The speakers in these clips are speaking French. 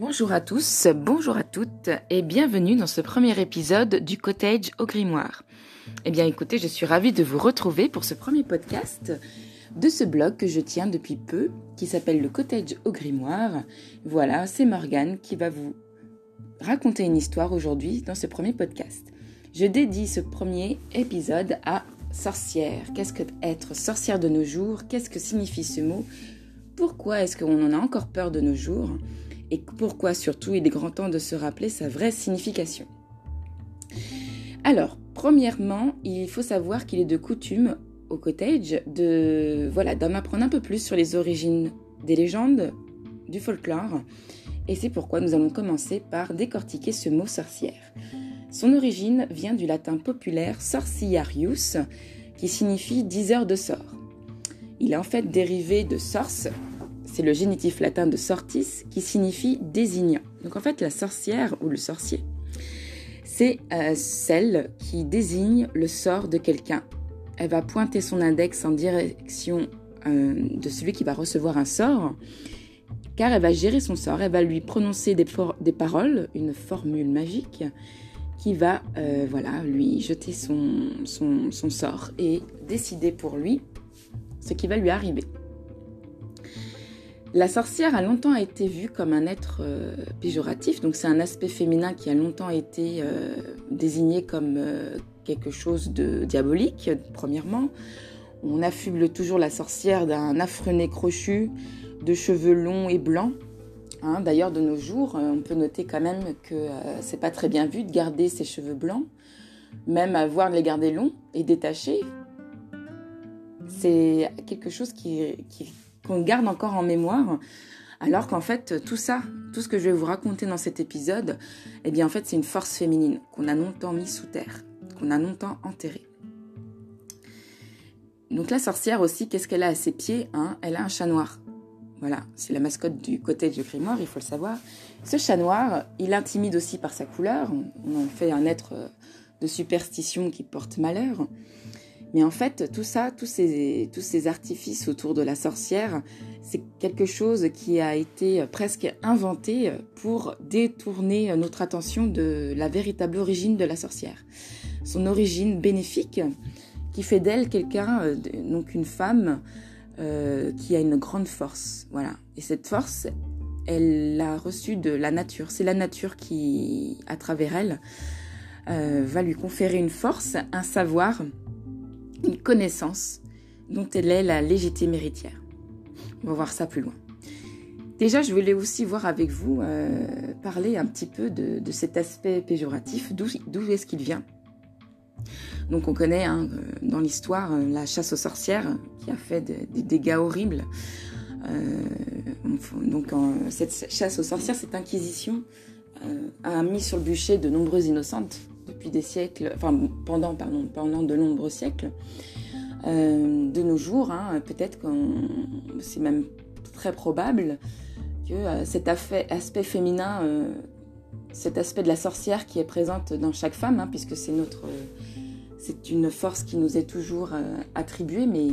Bonjour à tous, bonjour à toutes et bienvenue dans ce premier épisode du Cottage au Grimoire. Eh bien écoutez, je suis ravie de vous retrouver pour ce premier podcast de ce blog que je tiens depuis peu qui s'appelle le Cottage au Grimoire. Voilà, c'est Morgane qui va vous raconter une histoire aujourd'hui dans ce premier podcast. Je dédie ce premier épisode à sorcière. Qu'est-ce que être sorcière de nos jours? Qu'est-ce que signifie ce mot? Pourquoi est-ce qu'on en a encore peur de nos jours? Et pourquoi surtout il est grand temps de se rappeler sa vraie signification. Alors, premièrement, il faut savoir qu'il est de coutume au cottage de voilà d'en apprendre un peu plus sur les origines des légendes, du folklore, et c'est pourquoi nous allons commencer par décortiquer ce mot sorcière. Son origine vient du latin populaire sorciarius, qui signifie diseur de sort. Il est en fait dérivé de source, c'est le génitif latin de sortis qui signifie désignant. Donc en fait, la sorcière ou le sorcier, c'est euh, celle qui désigne le sort de quelqu'un. Elle va pointer son index en direction euh, de celui qui va recevoir un sort, car elle va gérer son sort, elle va lui prononcer des, paroles, une formule magique, qui va euh, voilà, lui jeter son sort et décider pour lui ce qui va lui arriver. La sorcière a longtemps été vue comme un être euh, péjoratif, donc c'est un aspect féminin qui a longtemps été euh, désigné comme euh, quelque chose de diabolique, premièrement. On affuble toujours la sorcière d'un affreux nez crochu, de cheveux longs et blancs. Hein. D'ailleurs, de nos jours, on peut noter quand même que c'est pas très bien vu de garder ses cheveux blancs, même avoir de les garder longs et détachés. C'est quelque chose qui, qui qu'on garde encore en mémoire. Alors qu'en fait, tout ça, tout ce que je vais vous raconter dans cet épisode, eh bien en fait, c'est une force féminine qu'on a longtemps mis sous terre, qu'on a longtemps enterrée. Donc la sorcière aussi, qu'est-ce qu'elle a à ses pieds hein? Elle a un chat noir. Voilà, c'est la mascotte du côté du grimoire, il faut le savoir. Ce chat noir, il intimide aussi par sa couleur. On en fait un être de superstition qui porte malheur. Mais en fait, tout ça, tous ces, tous ces artifices autour de la sorcière, c'est quelque chose qui a été presque inventé pour détourner notre attention de la véritable origine de la sorcière. Son origine bénéfique qui fait d'elle quelqu'un, euh, donc une femme euh, qui a une grande force. Voilà. Et cette force, elle l'a reçue de la nature. C'est la nature qui, à travers elle, euh, va lui conférer une force, un savoir une connaissance dont elle est la légitime héritière. On va voir ça plus loin. Déjà, je voulais aussi voir avec vous, euh, parler un petit peu de, cet aspect péjoratif, d'où est-ce qu'il vient? Donc on connaît hein, euh, dans l'histoire euh, la chasse aux sorcières qui a fait des dégâts horribles. donc cette chasse aux sorcières, cette inquisition a mis sur le bûcher de nombreuses innocentes des siècles, enfin pendant, pendant de nombreux siècles. Euh, de nos jours, hein, peut-être que c'est même très probable que euh, cet aspect féminin, euh, cet aspect de la sorcière qui est présente dans chaque femme, hein, puisque c'est une force qui nous est toujours attribuée, mais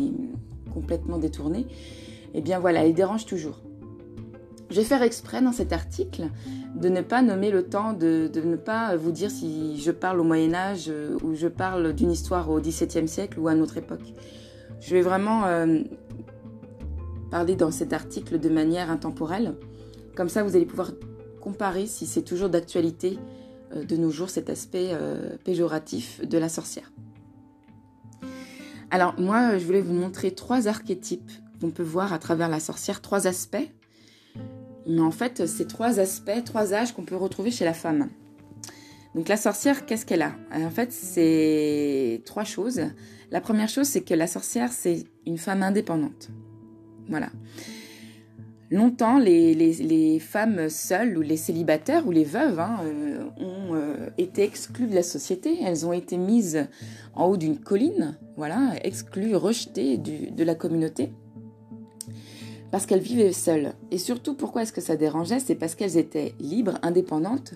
complètement détournée. Eh bien voilà, elle dérange toujours. Je vais faire exprès dans cet article de ne pas nommer le temps, de, ne pas vous dire si je parle au Moyen Âge euh, ou je parle d'une histoire au XVIIe siècle ou à notre époque. Je vais vraiment euh, parler dans cet article de manière intemporelle. Comme ça, vous allez pouvoir comparer si c'est toujours d'actualité euh, de nos jours cet aspect péjoratif de la sorcière. Alors moi, je voulais vous montrer trois archétypes qu'on peut voir à travers la sorcière, trois aspects mais en fait, c'est trois aspects, trois âges qu'on peut retrouver chez la femme. Donc la sorcière, qu'est-ce qu'elle a? En fait, c'est trois choses. La première chose, c'est que la sorcière, c'est une femme indépendante. Voilà. Longtemps, les, femmes seules ou les célibataires ou les veuves hein, euh, ont euh, été exclues de la société. Elles ont été mises en haut d'une colline, voilà, exclues, rejetées de la communauté parce qu'elles vivaient seules. Et surtout, pourquoi est-ce que ça dérangeait? C'est parce qu'elles étaient libres, indépendantes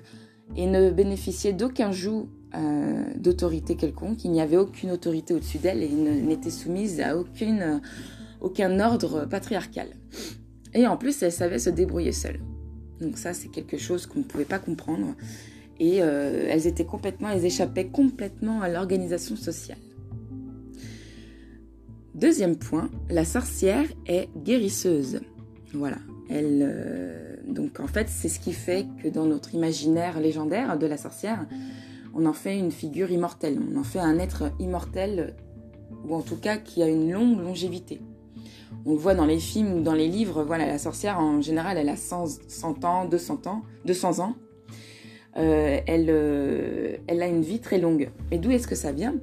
et ne bénéficiaient d'aucun joug euh, d'autorité quelconque. Il n'y avait aucune autorité au-dessus d'elles et n'étaient soumises à aucun ordre patriarcal. Et en plus, elles savaient se débrouiller seules. Donc ça, c'est quelque chose qu'on ne pouvait pas comprendre. Et euh, elles étaient complètement, elles échappaient complètement à l'organisation sociale. Deuxième point, la sorcière est guérisseuse. Voilà. Elle, euh, donc en fait, c'est ce qui fait que dans notre imaginaire légendaire de la sorcière, on en fait une figure immortelle. On en fait un être immortel, ou en tout cas qui a une longue longévité. On le voit dans les films ou dans les livres, voilà, la sorcière en général, elle a 100, ans, 200 ans, 200 ans. Euh, elle, euh, elle a une vie très longue. Et d'où est-ce que ça vient?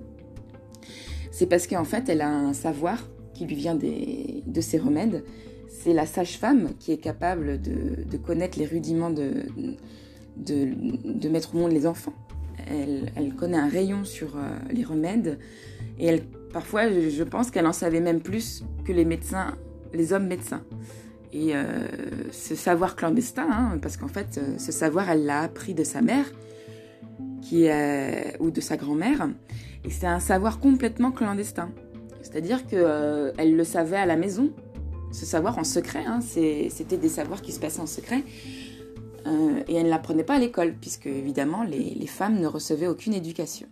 C'est parce qu'en fait, elle a un savoir qui lui vient de ses remèdes. C'est la sage-femme qui est capable de, connaître les rudiments de, mettre au monde les enfants. Elle, connaît un rayon sur euh, les remèdes et parfois, je pense qu'elle en savait même plus que les médecins, les hommes médecins. Et euh, ce savoir clandestin, hein, parce qu'en fait, euh, ce savoir, elle l'a appris de sa mère, qui ou de sa grand-mère, et c'est un savoir complètement clandestin. C'est-à-dire qu'elle euh, le savait à la maison, ce savoir en secret, hein, c'était des savoirs qui se passaient en secret, et elle ne l'apprenait pas à l'école, puisque évidemment, les, femmes ne recevaient aucune éducation.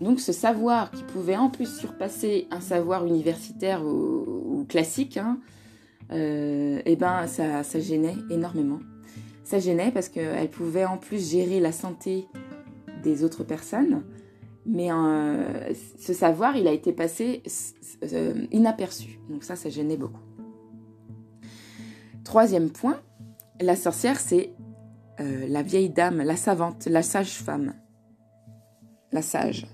Donc ce savoir qui pouvait en plus surpasser un savoir universitaire ou, classique, hein, euh, eh ben ça, ça gênait énormément. Ça gênait parce qu'elle pouvait en plus gérer la santé des autres personnes, mais euh, ce savoir, il a été passé euh, inaperçu. Donc ça, ça gênait beaucoup. Troisième point, la sorcière, c'est la vieille dame, la savante, la sage-femme, la sage.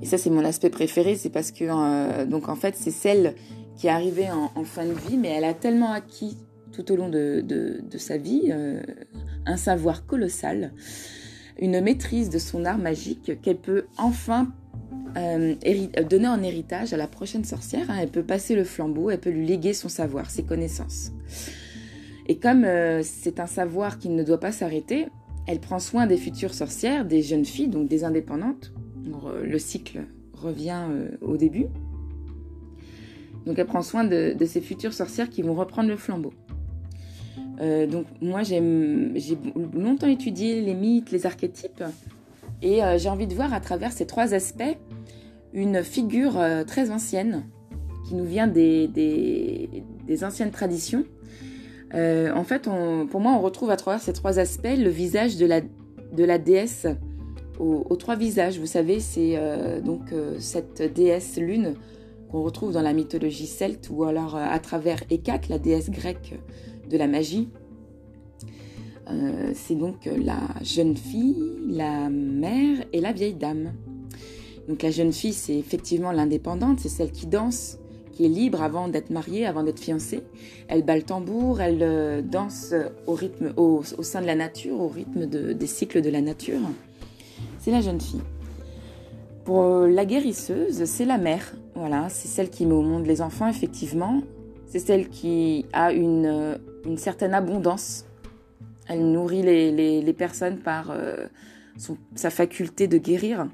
Et ça, c'est mon aspect préféré, c'est parce que, euh, donc en fait, c'est celle qui est arrivée en, fin de vie, mais elle a tellement acquis tout au long de, sa vie euh, un savoir colossal, une maîtrise de son art magique qu'elle peut enfin euh, donner en héritage à la prochaine sorcière. Hein. Elle peut passer le flambeau, elle peut lui léguer son savoir, ses connaissances. Et comme c'est un savoir qui ne doit pas s'arrêter, elle prend soin des futures sorcières, des jeunes filles, donc des indépendantes, le cycle revient euh, au début. Donc elle prend soin de, ces futures sorcières qui vont reprendre le flambeau. Euh, donc moi j'ai longtemps étudié les mythes, les archétypes, et euh, j'ai envie de voir à travers ces trois aspects une figure très ancienne qui nous vient des, anciennes traditions. en fait, pour moi, on retrouve à travers ces trois aspects le visage de la, déesse aux, trois visages. Vous savez, c'est euh, donc euh, cette déesse lune qu'on retrouve dans la mythologie celte ou alors euh, à travers Hécate, la déesse grecque de la magie. c'est donc la jeune fille, la mère et la vieille dame. Donc la jeune fille, c'est effectivement l'indépendante, c'est celle qui danse, qui est libre avant d'être mariée, avant d'être fiancée. Elle bat le tambour, elle danse au rythme, au, sein de la nature, au rythme des cycles de la nature c'est la jeune fille. Pour euh, la guérisseuse, c'est la mère. Voilà, c'est celle qui met au monde les enfants, effectivement. C'est celle qui a une, euh, une certaine abondance. Elle nourrit les, les, personnes par euh, sa faculté de guérir.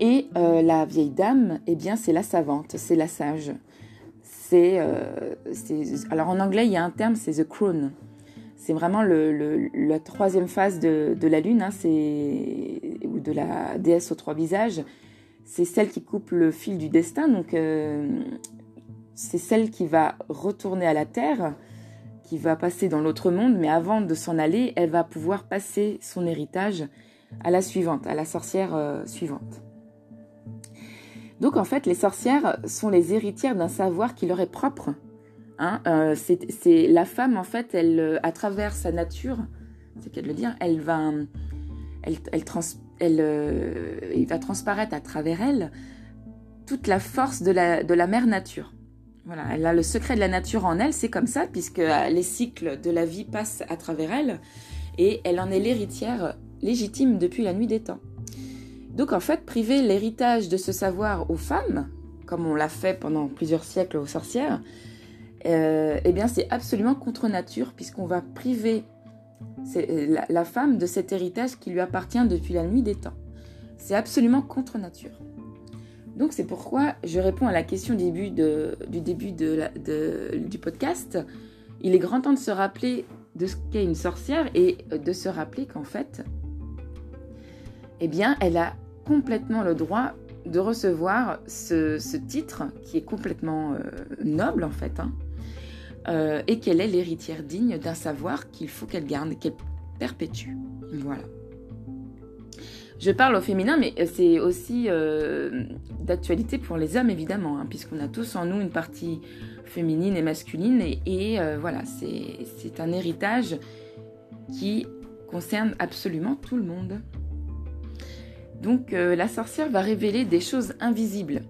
Et la vieille dame, eh bien, c'est la savante, c'est la sage. C'est, alors en anglais, il y a un terme, c'est the crone. C'est vraiment le, la troisième phase de, la lune, hein, ou de la déesse aux trois visages. C'est celle qui coupe le fil du destin, donc euh, c'est celle qui va retourner à la terre, qui va passer dans l'autre monde, mais avant de s'en aller, elle va pouvoir passer son héritage à la suivante, à la sorcière euh, suivante. Donc en fait, les sorcières sont les héritières d'un savoir qui leur est propre, Hein, euh, c'est la femme en fait, elle, euh, à travers sa nature, c'est qu'elle le dire, elle va, elle, va transparaître à travers elle toute la force de la mère nature. Elle a le secret de la nature en elle, c'est comme ça, puisque les cycles de la vie passent à travers elle, et elle en est l'héritière légitime depuis la nuit des temps. Donc en fait, priver l'héritage de ce savoir aux femmes, comme on l'a fait pendant plusieurs siècles aux sorcières, euh, eh bien c'est absolument contre nature puisqu'on va priver euh, la, femme de cet héritage qui lui appartient depuis la nuit des temps. C'est absolument contre nature. Donc c'est pourquoi je réponds à la question du début du podcast. Il est grand temps de se rappeler de ce qu'est une sorcière et de se rappeler qu'en fait, eh bien, elle a complètement le droit de recevoir ce, titre qui est complètement euh, noble en fait, hein, euh, et qu'elle est l'héritière digne d'un savoir qu'il faut qu'elle garde, qu'elle perpétue. Voilà. Je parle au féminin, mais c'est aussi euh, d'actualité pour les hommes, évidemment, hein, puisqu'on a tous en nous une partie féminine et masculine, et, euh, voilà, c'est un héritage qui concerne absolument tout le monde. Donc euh, la sorcière va révéler des choses invisibles.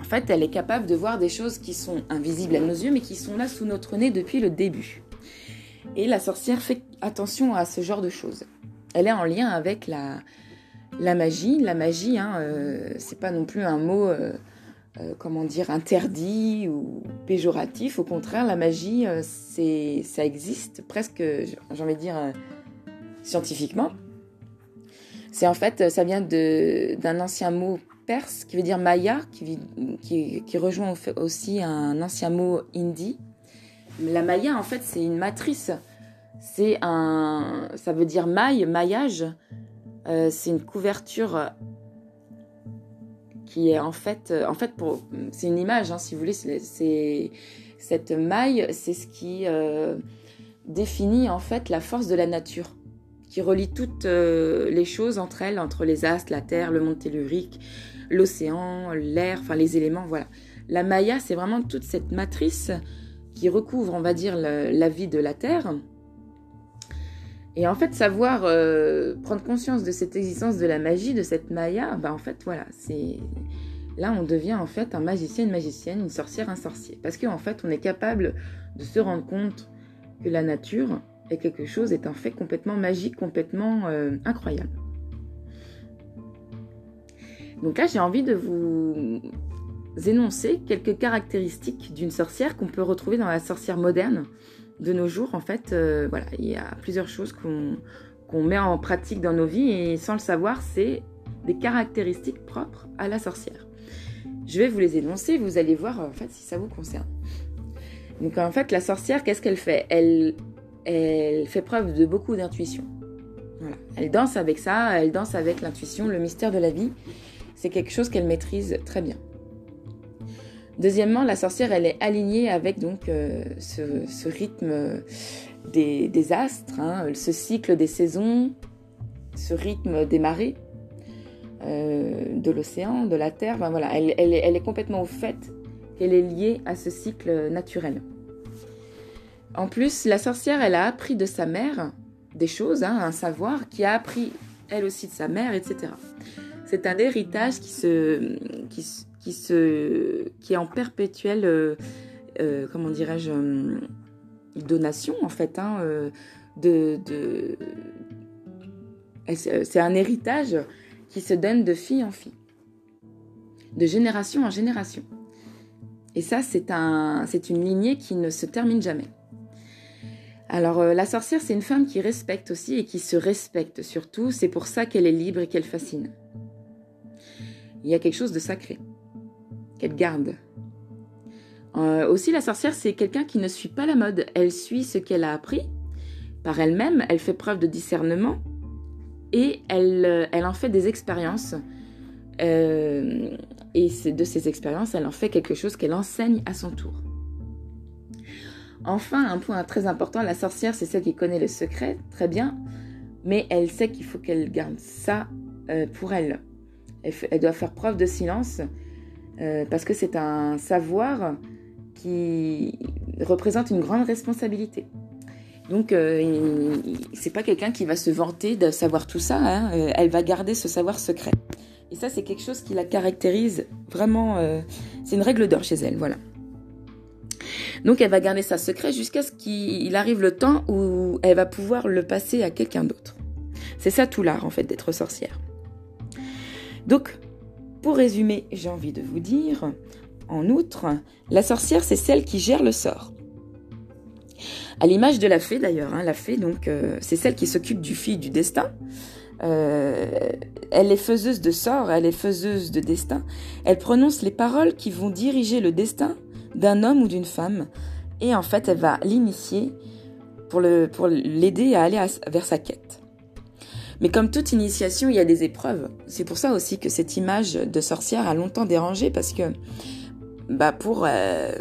En fait, elle est capable de voir des choses qui sont invisibles à nos yeux, mais qui sont là sous notre nez depuis le début. Et la sorcière fait attention à ce genre de choses elle est en lien avec la, la magie. La magie, hein, euh, c'est pas non plus un mot, euh, euh, comment dire, interdit ou péjoratif. Au contraire, la magie, c'est, ça existe presque, j'ai envie de dire, scientifiquement. C'est en fait, ça vient d'un ancien mot perse qui veut dire maya, qui rejoint aussi un ancien mot hindi. La maya, en fait, c'est une matrice c'est un, ça veut dire maille, maillage. Euh, c'est une couverture qui est en fait, en fait pour, c'est une image, hein, si vous voulez. C'est cette maille, c'est ce qui euh, définit en fait la force de la nature, qui relie toutes euh, les choses entre elles, entre les astres, la terre, le monde tellurique, l'océan, l'air, enfin les éléments, voilà. La Maya, c'est vraiment toute cette matrice qui recouvre, on va dire, la vie de la terre et en fait, savoir euh, prendre conscience de cette existence de la magie, de cette Maya, bah en fait, voilà, c'est là on devient en fait un magicien, une magicienne, une sorcière, un sorcier. Parce qu'en fait, on est capable de se rendre compte que la nature est quelque chose, est un fait complètement magique, complètement euh, incroyable. Donc là, j'ai envie de vous énoncer quelques caractéristiques d'une sorcière qu'on peut retrouver dans la sorcière moderne de nos jours, en fait, euh, voilà, il y a plusieurs choses qu'on met en pratique dans nos vies et sans le savoir, c'est des caractéristiques propres à la sorcière. Je vais vous les énoncer, vous allez voir en fait si ça vous concerne. Donc en fait, la sorcière, qu'est-ce qu'elle fait? Elle, elle fait preuve de beaucoup d'intuition. Voilà. Elle danse avec ça, elle danse avec l'intuition, le mystère de la vie. C'est quelque chose qu'elle maîtrise très bien. Deuxièmement, la sorcière, elle est alignée avec donc euh, ce, rythme des, astres, hein, ce cycle des saisons, ce rythme des marées, euh, de l'océan, de la terre. voilà, elle, est complètement au fait qu'elle est liée à ce cycle naturel. En plus, la sorcière, elle a appris de sa mère des choses, hein, un savoir, qui a appris elle aussi de sa mère, etc. C'est un héritage qui se, qui, qui, se, qui est en perpétuelle, euh, euh, comment dirais-je, euh, donation en fait. Hein, de. C'est un héritage qui se donne de fille en fille, de génération en génération. Et ça, c'est un, une lignée qui ne se termine jamais. Alors, la sorcière, c'est une femme qui respecte aussi et qui se respecte surtout. C'est pour ça qu'elle est libre et qu'elle fascine. Il y a quelque chose de sacré qu'elle garde. Euh, aussi, la sorcière, c'est quelqu'un qui ne suit pas la mode. Elle suit ce qu'elle a appris par elle-même, elle fait preuve de discernement et elle, euh, elle en fait des expériences. Euh, et de ces expériences, elle en fait quelque chose qu'elle enseigne à son tour. Enfin, un point très important, la sorcière, c'est celle qui connaît le secret, très bien, mais elle sait qu'il faut qu'elle garde ça pour elle. elle. doit faire preuve de silence euh, parce que c'est un savoir qui représente une grande responsabilité. Donc, euh, c'est pas quelqu'un qui va se vanter de savoir tout ça. Hein. Euh, elle va garder ce savoir secret. Et ça, c'est quelque chose qui la caractérise vraiment. Euh, c'est une règle d'or chez elle, voilà. Donc, elle va garder ça secret jusqu'à ce qu'il arrive le temps où elle va pouvoir le passer à quelqu'un d'autre. C'est ça tout l'art, en fait, d'être sorcière. Donc, pour résumer, j'ai envie de vous dire, en outre, la sorcière, c'est celle qui gère le sort. À l'image de la fée d'ailleurs, hein, la fée, donc, euh, c'est celle qui s'occupe du fil du destin. elle est faiseuse de sort, elle est faiseuse de destin. Elle prononce les paroles qui vont diriger le destin d'un homme ou d'une femme. Et en fait, elle va l'initier pour l'aider à aller vers sa quête. Mais comme toute initiation, il y a des épreuves. C'est pour ça aussi que cette image de sorcière a longtemps dérangé parce que bah pour euh,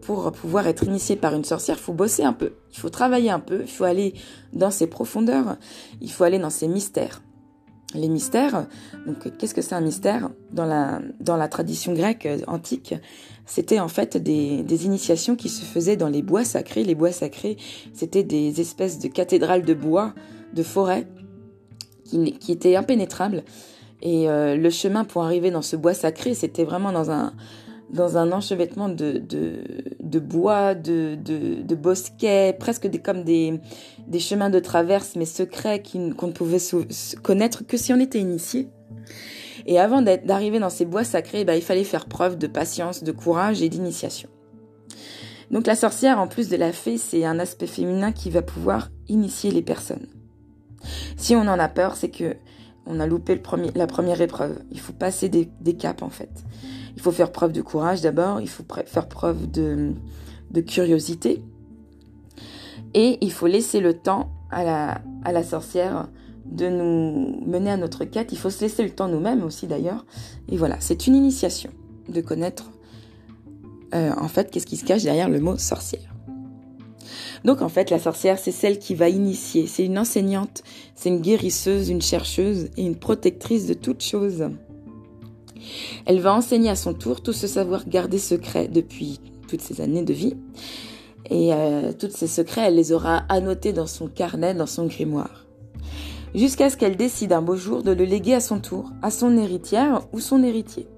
pouvoir être initié par une sorcière, il faut bosser un peu, il faut travailler un peu, il faut aller dans ses profondeurs, il faut aller dans ses mystères. Les mystères, donc qu'est-ce que c'est un mystère? Dans la tradition grecque antique C'était en fait des, des initiations qui se faisaient dans les bois sacrés. Les bois sacrés, c'était des espèces de cathédrales de bois, de forêt, qui, étaient impénétrables. Et euh, le chemin pour arriver dans ce bois sacré, c'était vraiment dans un dans un enchevêtrement de, de, bois, de, de, bosquets, presque comme des, des chemins de traverse, mais secrets qu'on ne pouvait connaître que si on était initié. Et avant d'arriver dans ces bois sacrés, bah, il fallait faire preuve de patience, de courage et d'initiation. Donc la sorcière, en plus de la fée, c'est un aspect féminin qui va pouvoir initier les personnes. Si on en a peur, c'est que on a loupé la première épreuve. Il faut passer des, caps en fait. Il faut faire preuve de courage d'abord, il faut faire preuve de, curiosité. Et il faut laisser le temps à la, à la sorcière de nous mener à notre quête. Il faut se laisser le temps nous-mêmes aussi d'ailleurs. Et voilà, c'est une initiation de connaître euh, en fait qu'est-ce qui se cache derrière le mot sorcière. Donc en fait, la sorcière, c'est celle qui va initier. C'est une enseignante, c'est une guérisseuse, une chercheuse et une protectrice de toutes choses. Elle va enseigner à son tour tout ce savoir gardé secret depuis toutes ces années de vie. Et euh, tous ces secrets, elle les aura annotés dans son carnet, dans son grimoire. Jusqu'à ce qu'elle décide un beau jour de le léguer à son tour, à son héritière ou son héritier.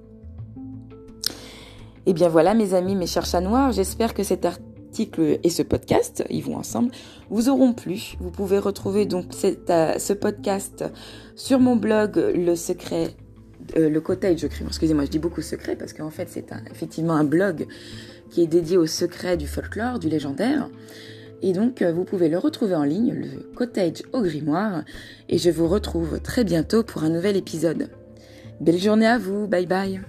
Et eh bien voilà mes amis, mes chers chats noirs, j'espère que cet article et ce podcast, ils vont ensemble, vous auront plu. Vous pouvez retrouver donc euh, ce podcast sur mon blog Le Secret euh, le cottage crime. Excusez-moi, je dis beaucoup secret parce qu'en fait, c'est effectivement un blog qui est dédié au secret du folklore, du légendaire. Et donc, euh, vous pouvez le retrouver en ligne, le cottage au grimoire. Et je vous retrouve très bientôt pour un nouvel épisode. Belle journée à vous, bye bye